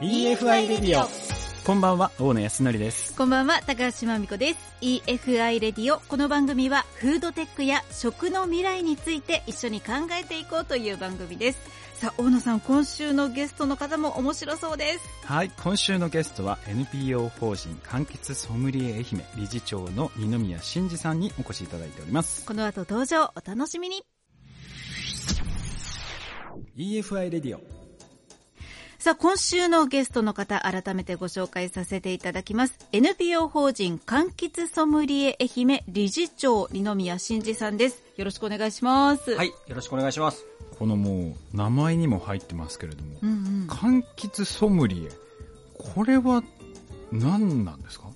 EFI レディオこんばんは大野康則です。こんばんは高橋真美子です。EFI レディオこの番組はフードテックや食の未来について一緒に考えていこうという番組です。さあ大野さん今週のゲストの方も面白そうです。はい今週のゲストは NPO 法人柑橘ソムリエ愛媛理事長の二宮真司さんにお越しいただいております。この後登場お楽しみに。EFI レディオさあ、今週のゲストの方、改めてご紹介させていただきます。NPO 法人柑橘ソムリエ愛媛理事長、二宮真司さんです。よろしくお願いします。はい、よろしくお願いします。このもう名前にも入ってますけれども、うんうん、柑橘ソムリエこれは何なんですか？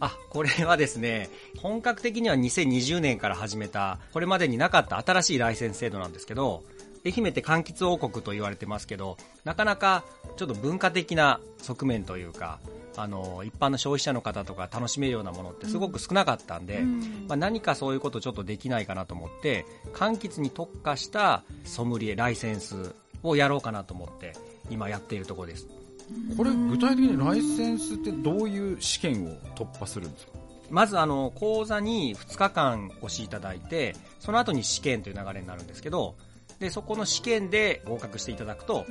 あ、これはですね、本格的には2020年から始めた、これまでになかった新しいライセンス制度なんですけど、愛媛って柑橘王国と言われてますけど、なかなかちょっと文化的な側面というか、あの、一般の消費者の方とか楽しめるようなものってすごく少なかったんで、うん。まあ、何かそういうことちょっとできないかなと思って、柑橘に特化したソムリエライセンスをやろうかなと思って、今やっているところです。これ具体的にライセンスってどういう試験を突破するんですか？まずあの講座に2日間お越しいただいてその後に試験という流れになるんですけどでそこの試験で合格していただくと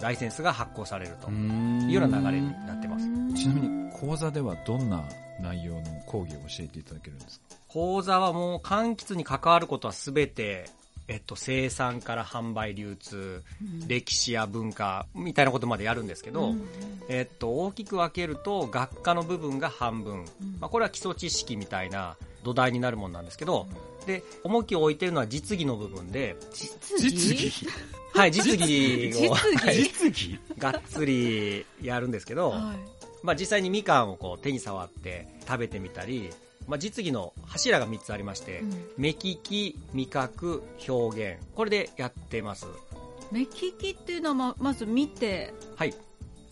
ライセンスが発行されるというような流れになってます。ちなみに講座ではどんな内容の講義を教えていただけるんですか？講座はもう柑橘に関わることは全てえっと、生産から販売流通、歴史や文化みたいなことまでやるんですけど、えっと、大きく分けると学科の部分が半分、まあ、これは基礎知識みたいな土台になるものなんですけど、で重きを置いているのは実技の部分で実実技？はい実技を実技？実技？がっつりやるんですけど、はい。まあ、実際にみかんをこう手に触って食べてみたり、まあ、実技の柱が3つありまして、うん。目利き味覚表現。これでやってます。目利きっていうのはままず見てはい。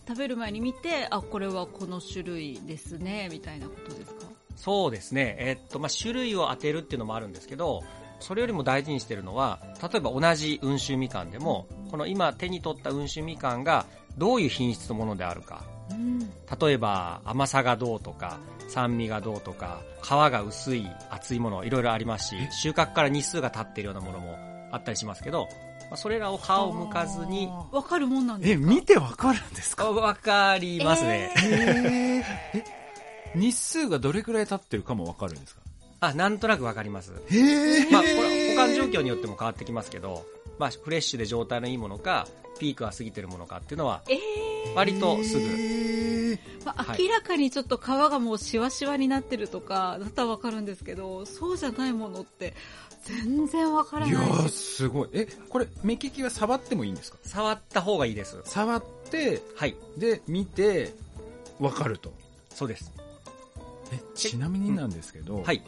食べる前に見てあこれはこの種類ですねみたいなことですか？そうですね、えっとまあ、種類を当てるっていうのもあるんですけどそれよりも大事にしてるのは例えば同じ温州みかんでもこの今手に取った温州みかんがどういう品質のものであるか。うん。例えば甘さがどうとか酸味がどうとか皮が薄い厚いものいろいろありますし収穫から日数が経っているようなものもあったりしますけど、まあ、それらを歯を向かずにわかるもんなんですか？え見てわかるんですか？わかりますね、ええ 日数がどれくらい経ってるかもわかるんですか？あなんとなくわかります。へえまあ、これ保管状況によっても変わってきますけど、まあ、フレッシュで状態のいいものかピークが過ぎてるものかっていうのはえー。割とすぐ。まあはい。明らかにちょっと皮がもうしわしわになってるとかだったらわかるんですけどそうじゃないものって全然わからない。いやーすごい。えこれ目利きは触ってもいいんですか？触った方がいいです。触ってはい。で見てわかると。そうです。えちなみになんですけど、はい。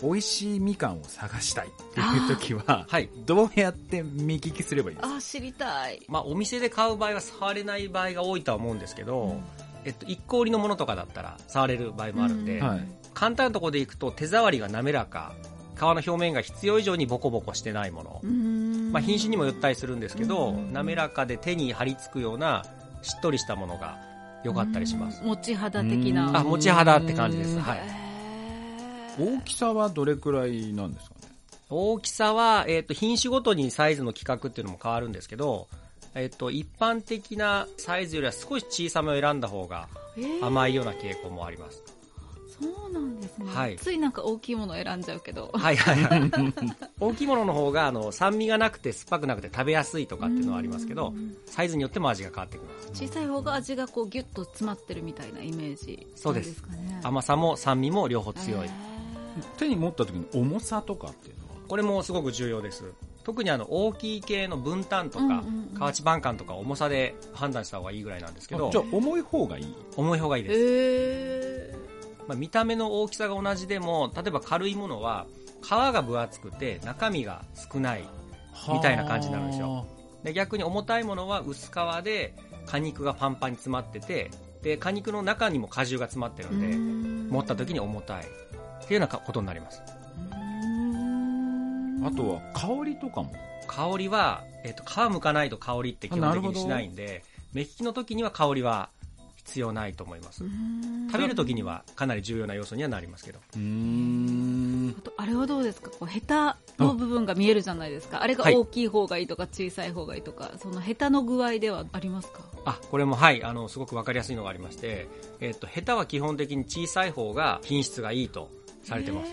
美味しいみかんを探したいっていう時は、はい。どうやって目利きすればいいですか？あ知りたい。まあ、お店で買う場合は触れない場合が多いとは思うんですけど、えっと、一個売りのものとかだったら触れる場合もあるんで、うん。はい。簡単なところでいくと手触りが滑らか皮の表面が必要以上にボコボコしてないもの、うん。まあ、品種にもよったりするんですけど、うん。滑らかで手に張り付くようなしっとりしたものが良かったりします、持ち肌的な。うん。あ持ち肌って感じです、うんはい、大きさはどれくらいなんですかね？大きさは、えっと品種ごとにサイズの規格っていうのも変わるんですけど、えっと一般的なサイズよりは少し小さめを選んだ方がえー。甘いような傾向もあります、そうなんですね、はい。ついなんか大きいもの選んじゃうけど。はいはい。は い大きいものの方があの酸味がなくて酸っぱくなくて食べやすいとかっていうのはありますけどサイズによっても味が変わってきます小さい方が味がこうギュッと詰まってるみたいなイメージそうです。甘さも酸味も両方強い。へ手に持った時の重さとかっていうのは？これもすごく重要です。特にあの大きい系の分担とか、うんうんうん。河内晩柑とか重さで判断した方がいいぐらいなんですけど。あじゃあ重い方がいい？重い方がいいーです、へまあ、見た目の大きさが同じでも例えば軽いものは皮が分厚くて中身が少ないみたいな感じになるんですよ。で逆に重たいものは薄皮で果肉がパンパンに詰まっててで果肉の中にも果汁が詰まってるんでー持った時に重たい。っていうようなことになります。あとは香りとかも？香りは、えっと皮むかないと香りって基本的にしないんで目利きの時には香りは必要ないと思います。食べる時にはかなり重要な要素にはなりますけど。うーん。あとあれはどうですか？こうヘタの部分が見えるじゃないですか。あれがはい。大きい方がいいとか小さい方がいいとか、そのヘタの具合ではありますか？あこれもはいあのすごく分かりやすいのがありまして、えっとヘタは基本的に小さい方が品質がいいとされてます。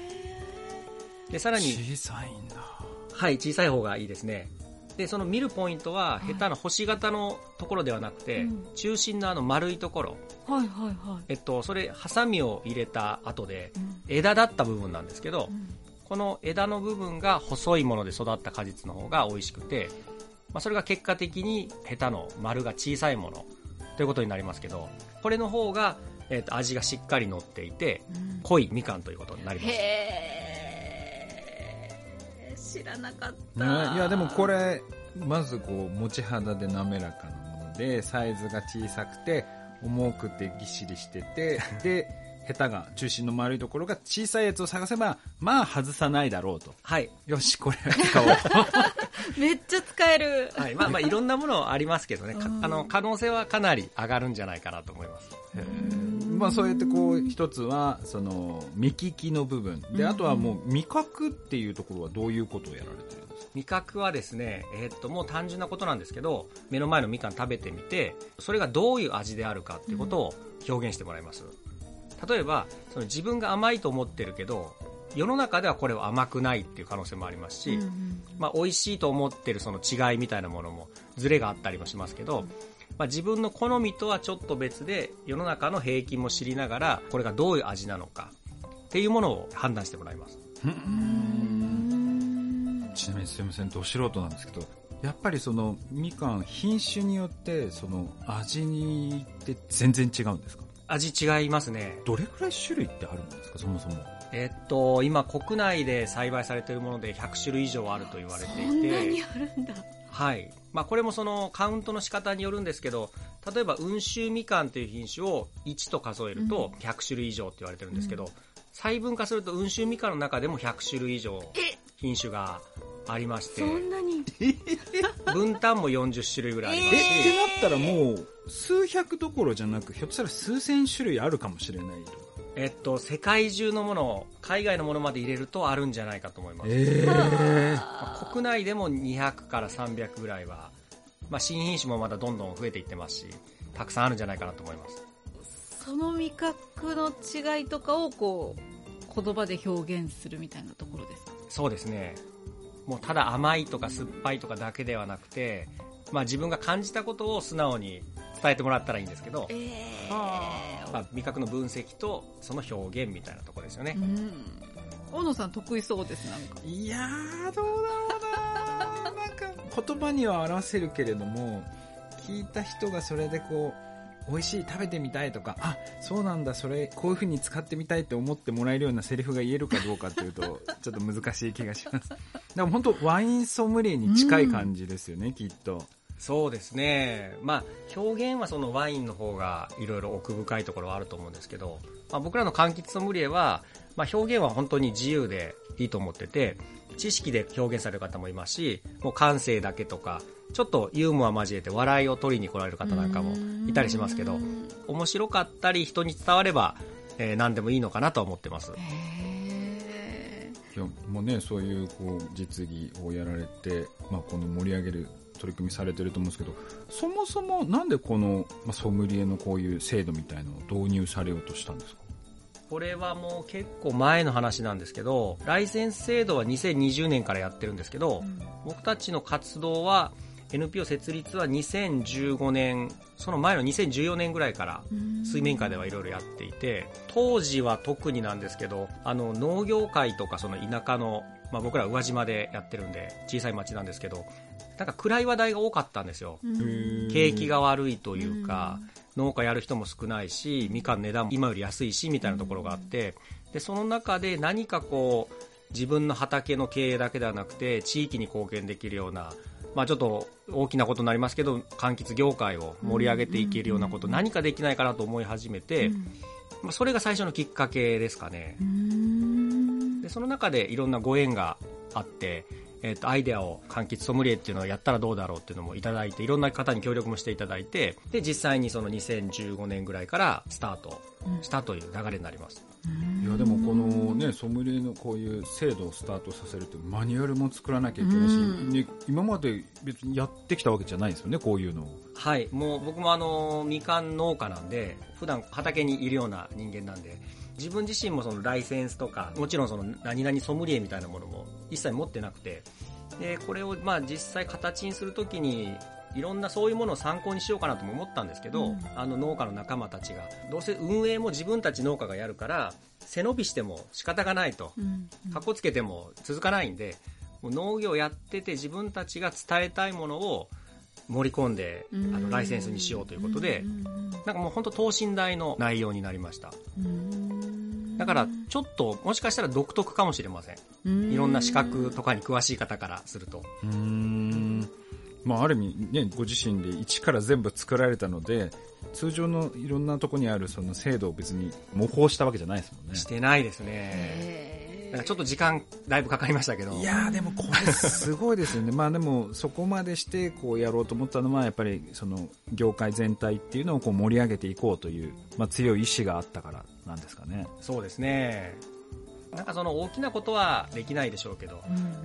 でさらに小さいんだ。はい小さい方がいいですねでその見るポイントは、い。ヘタの星型のところではなくて、うん。中心のあの丸いところ。はいはいはい、えっとそれハサミを入れた後でうん。枝だった部分なんですけど、うん。この枝の部分が細いもので育った果実の方が美味しくて、まあ、それが結果的にヘタの丸が小さいものということになりますけどこれの方が、えっと味がしっかり乗っていてうん。濃いみかんということになります。へえ知らなかった、ねいやでもこれまずこう持ち肌で滑らかなものでサイズが小さくて重くてぎっしりしてて でヘタが中心の丸いところが小さいやつを探せばまあ外さないだろうと。はい、よしこれ使おう。めっちゃ使える、はい、まあまあいろんなものありますけどね、かうん。あの可能性はかなり上がるんじゃないかなと思います。へーまあそうやってこう一つはその目利きの部分。であとはもう味覚っていうところはどういうことをやられてるんですか？味覚はですね、えーっともう単純なことなんですけど目の前のみかん食べてみてそれがどういう味であるかっていうことを表現してもらいます。例えばその自分が甘いと思ってるけど世の中ではこれは甘くないっていう可能性もありますし、うんうん。まあ、美味しいと思ってるその違いみたいなものもズレがあったりもしますけど、まあ、自分の好みとはちょっと別で世の中の平均も知りながらこれがどういう味なのかっていうものを判断してもらいます。うん。ちなみにすいませんど素人なんですけどやっぱりそのみかん品種によってその味にって全然違うんですか？味違いますね。どれくらい種類ってあるんですか？そもそも。えっと今国内で栽培されているもので100種類以上あると言われていそんなにてあるんだはい。まあ、これもそのカウントの仕方によるんですけど例えば温州みかんという品種を1と数えると100種類以上って言われてるんですけど、細分化すると温州みかんの中でも100種類以上品種がありましてそんなに？分担も40種類ぐらいありますえし、ってなったらもう数百どころじゃなくひょっとしたら数千種類あるかもしれないと。かえっと、世界中のもの海外のものまで入れるとあるんじゃないかと思います、ええまあ国内でも200から300ぐらいは、まあ、新品種もまだどんどん増えていってますしたくさんあるんじゃないかなと思います。その味覚の違いとかをこう言葉で表現するみたいなところですか？そうですね。もうただ甘いとか酸っぱいとかだけではなくて、まあ、自分が感じたことを素直に伝えてもらったらいいんですけど、えまあ、味覚の分析とその表現みたいなところですよね、うん。大野さん得意そうですなんか。いやーどうだろうな なんか言葉には表せるけれども聞いた人がそれでこう美味しい食べてみたいとかあそうなんだそれこういう風に使ってみたいって思ってもらえるようなセリフが言えるかどうかっていうと ちょっと難しい気がします。でも本当ワインソムリエに近い感じですよね、きっとそうですね、まあ、表現はそのワインの方がいろいろ奥深いところはあると思うんですけど、まあ、僕らの柑橘ソムリエは、まあ、表現は本当に自由でいいと思ってて知識で表現される方もいますしもう感性だけとかちょっとユーモア交えて笑いを取りに来られる方なんかもいたりしますけどうん面白かったり人に伝われば、えー何でもいいのかなとは思ってます。へいやもうねそういうこう実技をやられて、まあ、この盛り上げる取り組みされてると思うんですけどそもそもなんでこの、まあ、ソムリエのこういう制度みたいのを導入されようとしたんですか？これはもう結構前の話なんですけどライセンス制度は2020年からやってるんですけど、僕たちの活動は NPO 設立は2015年その前の2014年ぐらいから水面下ではいろいろやっていて当時は特になんですけどあの農業界とかその田舎の、まあ、僕ら宇和島でやってるんで小さい町なんですけどなんか暗い話題が多かったんですよ。景気が悪いというか、農家やる人も少ないしみかんの値段も今より安いしみたいなところがあってでその中で何かこう自分の畑の経営だけではなくて地域に貢献できるような、まあ、ちょっと大きなことになりますけど柑橘業界を盛り上げていけるようなこと何かできないかなと思い始めて、まあ、それが最初のきっかけですかね。でその中でいろんなご縁があって、えっ、と、アイデアを柑橘ソムリエっていうのをやったらどうだろうっていうのもいただいて、いろんな方に協力もしていただいて、で、実際にその2015年ぐらいからスタートしたという流れになります。いやでもこのねソムリエのこういう制度をスタートさせるってマニュアルも作らなきゃいけないし、うん。ね、今まで別にやってきたわけじゃないですよねこういうのを。はい、もう僕もあの、みかん農家なんで、普段畑にいるような人間なんで、自分自身もそのライセンスとか、もちろんその何々ソムリエみたいなものも一切持ってなくて、で、これをまあ実際形にするときに、いろんなそういうものを参考にしようかなとも思ったんですけど、うんあの農家の仲間たちが、どうせ運営も自分たち農家がやるから、背伸びしても仕方がないと。うんかっこつけても続かないんで、もう農業やってて自分たちが伝えたいものを盛り込んで、あのライセンスにしようということで、なんかもう本当等身大の内容になりました。だからちょっともしかしたら独特かもしれません。いろんな資格とかに詳しい方からすると。うーんまあある意味ねご自身で一から全部作られたので通常のいろんなとこにあるその制度を別に模倣したわけじゃないですもんねしてないですね。ちょっと時間だいぶかかりましたけど。いやーでもこれすごいですよね まあでもそこまでしてこうやろうと思ったのはやっぱりその業界全体っていうのをこう盛り上げていこうという、まあ、強い意志があったからなんですかねそうですね。なんかその大きなことはできないでしょうけど、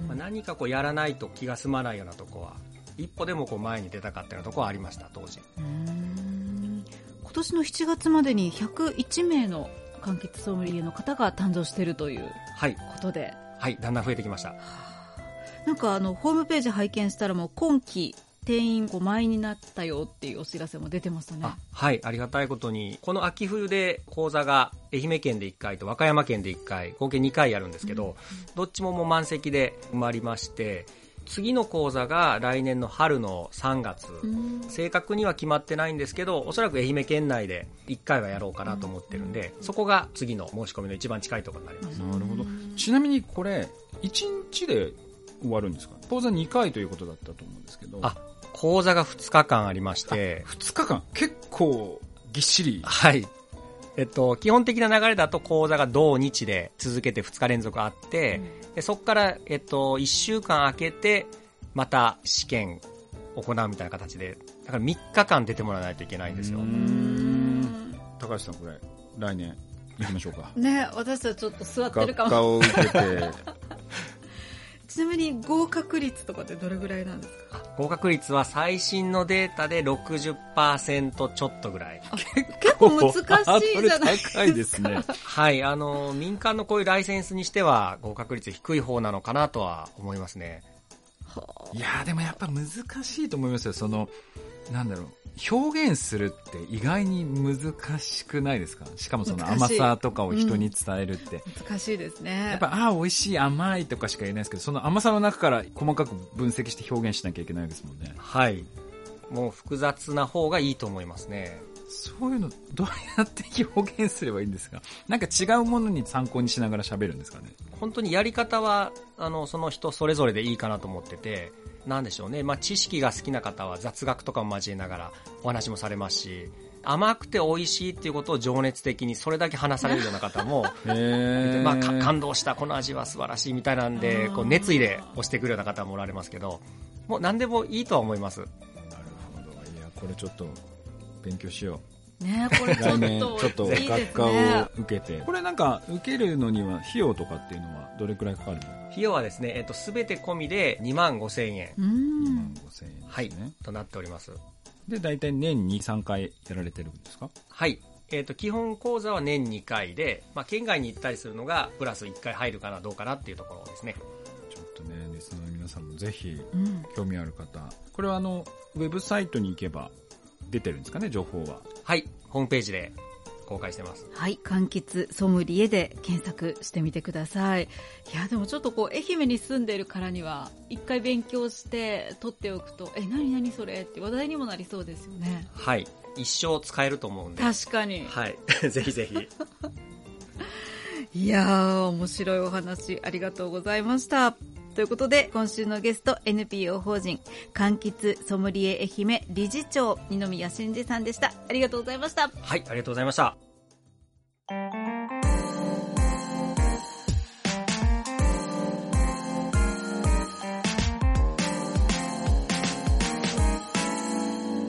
まあ、何かこうやらないと気が済まないようなとこは、一歩でもこう前に出たかったようなとこはありました、当時。うん今年の7月までに101名の柑橘ソムリエの方が誕生しているというはい。ことではい、だんだん増えてきました。なんかあのホームページ拝見したらもう今期定員5枚になったよっていうお知らせも出てましたね。あはい、ありがたいことに、この秋冬で講座が愛媛県で1回と和歌山県で1回、合計2回やるんですけど、どっちももう満席で埋まりまして、次の講座が来年の春の3月、うん。正確には決まってないんですけど、おそらく愛媛県内で1回はやろうかなと思ってるんで、そこが次の申し込みの一番近いところになります。なるほど。ちなみにこれ1日で終わるんですか？講座2回ということだったと思うんですけど。あ、講座が2日間ありまして、2日間？結構ぎっしり。はい。えっと、基本的な流れだと講座が同日で続けて2日連続あって、でそこから、えっと、1週間空けて、また試験行うみたいな形で、だから3日間出てもらわないといけないんですよ。高橋さんこれ来年行きましょうか。ね私たちちょっと座ってる学かも。科を受けてちなみに合格率とかってどれぐらいなんですか？合格率は最新のデータで60%ちょっとぐらい。結構難しいじゃないハードル高いですね。はい、あの、民間のこういうライセンスにしては合格率低い方なのかなとは思いますね。いやーでもやっぱ難しいと思いますよ。そのなんだろう表現するって意外に難しくないですか？しかもその甘さとかを人に伝えるって、難しいですねやっぱああ美味しい甘いとかしか言えないですけどその甘さの中から細かく分析して表現しなきゃいけないですもんねはい。もう複雑な方がいいと思いますね。そういうのどうやって表現すればいいんですか？なんか違うものに参考にしながら喋るんですかね？本当にやり方は、あの、その人それぞれでいいかなと思ってて、なんでしょうね。まあ、知識が好きな方は雑学とかも交えながらお話もされますし、甘くて美味しいっていうことを情熱的にそれだけ話されるような方も、へまあ、か感動した、この味は素晴らしいみたいなんで、こう熱意で押してくるような方もおられますけど、もう何でもいいとは思います。なるほど。いやこれちょっと勉強しよねこれうちょっと 来年ちょっと学科をね受けて。これなんか受けるのには費用とかっていうのはどれくらいかかるの？費用はですね、えっと、すべて込みで2万5千円、う2ん万5000円ですね、はい、となっております。で大体年に3回やられてるんですか？はい。えっ、と、基本講座は年2回で、まあ、県外に行ったりするのが、プラス1回入るかな、どうかなっていうところですね。ちょっとねリスナーの皆さんもぜひうん。興味ある方。これはあのウェブサイトに行けば出てるんですかね情報ははい。ホームページで公開してます。はい、柑橘ソムリエで検索してみてください。いや、でもちょっとこう、愛媛に住んでるからには、一回勉強して取っておくと、え、何何それって話題にもなりそうですよね。はい。一生使えると思うんで。確かに。はい。ぜひぜひ。いやー、面白いお話ありがとうございました。ということで、今週のゲスト、NPO 法人、柑橘ソムリエ愛媛理事長、二宮真二さんでした。ありがとうございました。はい、ありがとうございました。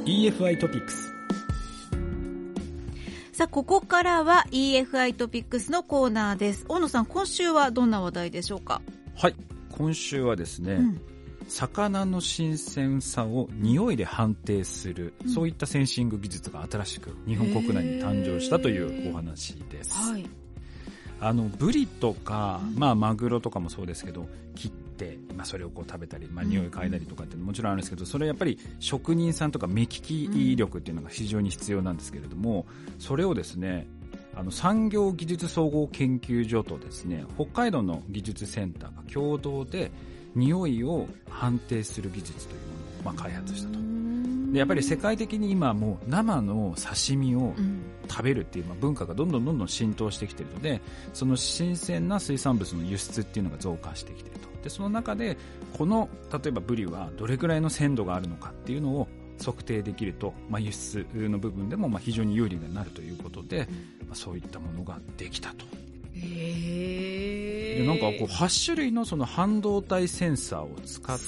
EFI トピックスさあここからは EFI トピックスのコーナーです大野さん今週はどんな話題でしょうか？はい今週はですね、うん。魚の新鮮さを匂いで判定する、うん。そういったセンシング技術が新しく日本国内に誕生したというお話です。はい。あのブリとか、うん。まあ、マグロとかもそうですけど切って、まあ、それをこう食べたり、まあ、匂い嗅いだりとかってもちろんあるんですけどそれはやっぱり職人さんとか目利き力っていうのが非常に必要なんですけれどもそれをですねあの産業技術総合研究所とですね北海道の技術センターが共同で匂いを判定する技術というものを、まあ、開発したと。でやっぱり世界的に今もう生の刺身をうん。食べるっていう、まあ、文化がどんどんどんどん浸透してきているのでその新鮮な水産物の輸出っていうのが増加してきていると。でその中でこの例えばブリはどれぐらいの鮮度があるのかっていうのを測定できると、まあ、輸出の部分でもまあ非常に有利になるということで、まあ、そういったものができたとへでなんかこう8種類のその半導体センサーを使っ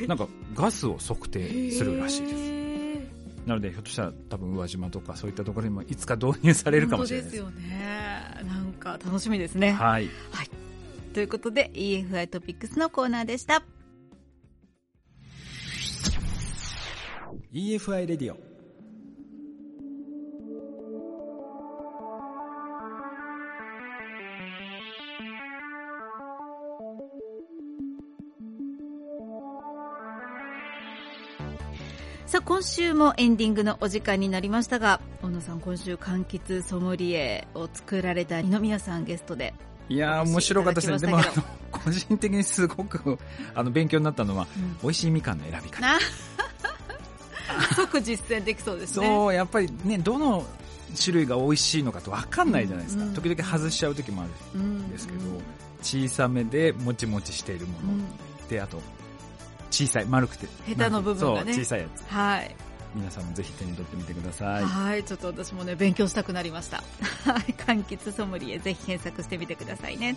てなんかガスを測定するらしいですす。なのでひょっとしたら多分宇和島とかそういったところにもいつか導入されるかもしれないですよね。なんか楽しみですね。はいということで EFI トピックスのコーナーでした。EFI レディオさあ、今週もエンディングのお時間になりましたが、小野さん、今週、柑橘ソムリエを作られた二宮さんゲストで。いやー面白かったですね。でも個人的にすごくあの勉強になったのは美味しいみかんの選び方。な即実践できそうですね。そうやっぱりねどの種類が美味しいのかと分かんないじゃないですか、うん。時々外しちゃう時もあるうんんですけど、小さめでもちもちしているもの、うんであと小さい丸くて。ヘタの部分がね。小さいやつ。はい。皆さんもぜひ手に取ってみてください。はい、ちょっと私もね、勉強したくなりました。はい、柑橘ソムリエ、ぜひ検索してみてくださいね。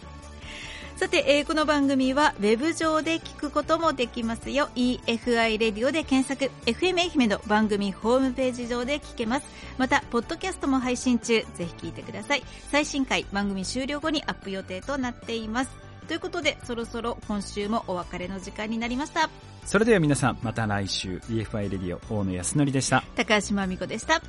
さて、えーこの番組はウェブ上で聞くこともできますよ。EFI レディオで検索、FM 愛媛の番組ホームページ上で聞けます。また、ポッドキャストも配信中、ぜひ聞いてください。最新回、番組終了後にアップ予定となっています。ということで、そろそろ今週もお別れの時間になりました。それでは皆さんまた来週 EFI レディオ大野康則でした高橋真美子でした。